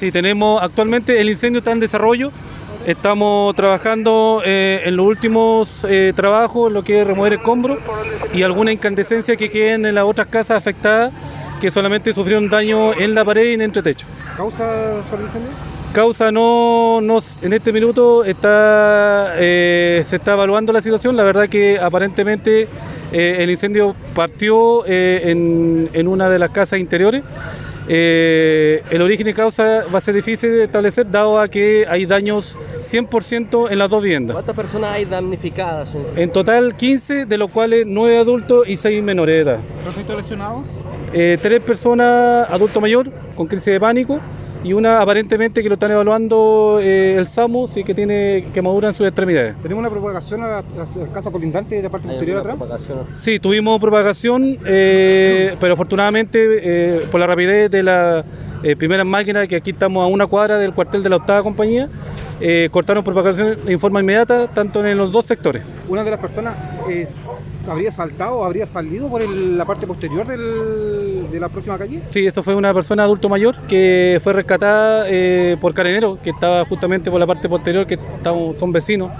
Sí, tenemos actualmente el incendio está en desarrollo. Estamos trabajando eh, en los últimos eh, trabajos, lo que es remover escombros y alguna incandescencia que queden en las otras casas afectadas que solamente sufrieron daño en la pared y en el entretecho. ¿Causa sobre el incendio? Causa no, no en este minuto está eh, se está evaluando la situación. La verdad que aparentemente eh, el incendio partió en, en una de las casas interiores. Eh, el origen y causa va a ser difícil de establecer dado a que hay daños 100% en las dos viviendas. ¿Cuántas personas hay damnificadas? En total 15, de los cuales 9 adultos y 6 menores de edad. ¿Respecto a lesionados? Eh, tres personas adulto mayor con crisis de pánico y una aparentemente que lo están evaluando eh, el SAMU, sí que tiene quemadura en sus extremidades. ¿Tenemos una propagación a la, a la casa colindante de la parte ¿Hay posterior atrás? propagación? Sí, tuvimos propagación, eh, pero afortunadamente eh, por la rapidez de las eh, primeras máquinas, que aquí estamos a una cuadra del cuartel de la octava compañía, eh, cortaron propagación en forma inmediata, tanto en los dos sectores. Una de las personas es- habría saltado o habría salido por el- la parte posterior del- de la próxima calle. Sí, eso fue una persona adulto mayor que fue rescatada eh, por Carabineros, que estaba justamente por la parte posterior, que estamos- son vecinos,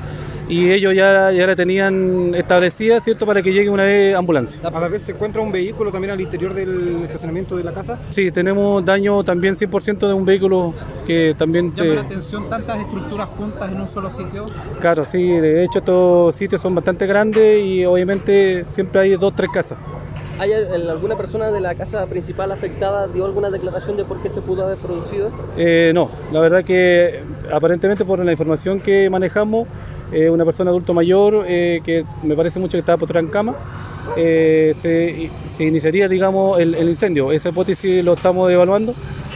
y ellos ya, ya la tenían establecida, ¿cierto?, para que llegue una vez ambulancia. A la vez se encuentra un vehículo también al interior del estacionamiento de la casa. Sí, tenemos daño también 100% de un vehículo que también... ¿Llama eh, la atención tantas estructuras juntas en un solo sitio? Claro, sí, de hecho estos sitios son bastante grandes y obviamente siempre hay dos, tres casas. ¿Hay al- alguna persona de la casa principal afectada dio alguna declaración de por qué se pudo haber producido esto? Eh, no, la verdad que aparentemente por la información que manejamos, eh, una persona adulto mayor eh, que me parece mucho que estaba postrada en cama, eh, se, se iniciaría, digamos, el, el incendio. Esa hipótesis lo estamos evaluando,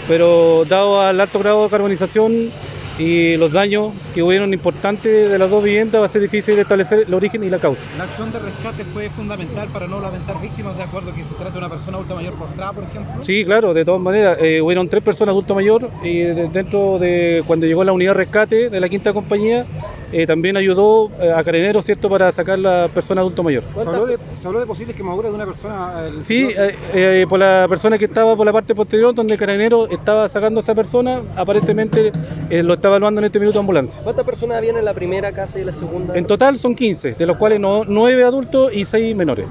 pero dado al alto grado de carbonización y los daños que hubieron importantes de las dos viviendas, va a ser difícil establecer el origen y la causa. La acción de rescate fue fundamental para no lamentar víctimas, de acuerdo que se trata de una persona adulta mayor postrada, por ejemplo. Sí, claro, de todas maneras. Eh, hubieron tres personas adulto mayor y de- dentro de cuando llegó la unidad de rescate de la quinta compañía, eh, también ayudó eh, a Carabineros, ¿cierto?, para sacar la persona adulto mayor. Se habló, de, se habló de posibles quemaduras de una persona. Sí, eh, eh, por la persona que estaba por la parte posterior, donde Carabineros estaba sacando a esa persona, aparentemente eh, lo está evaluando en este minuto ambulancia. ¿Cuántas personas habían en la primera casa y en la segunda? En total son 15, de los cuales no, 9 adultos y 6 menores.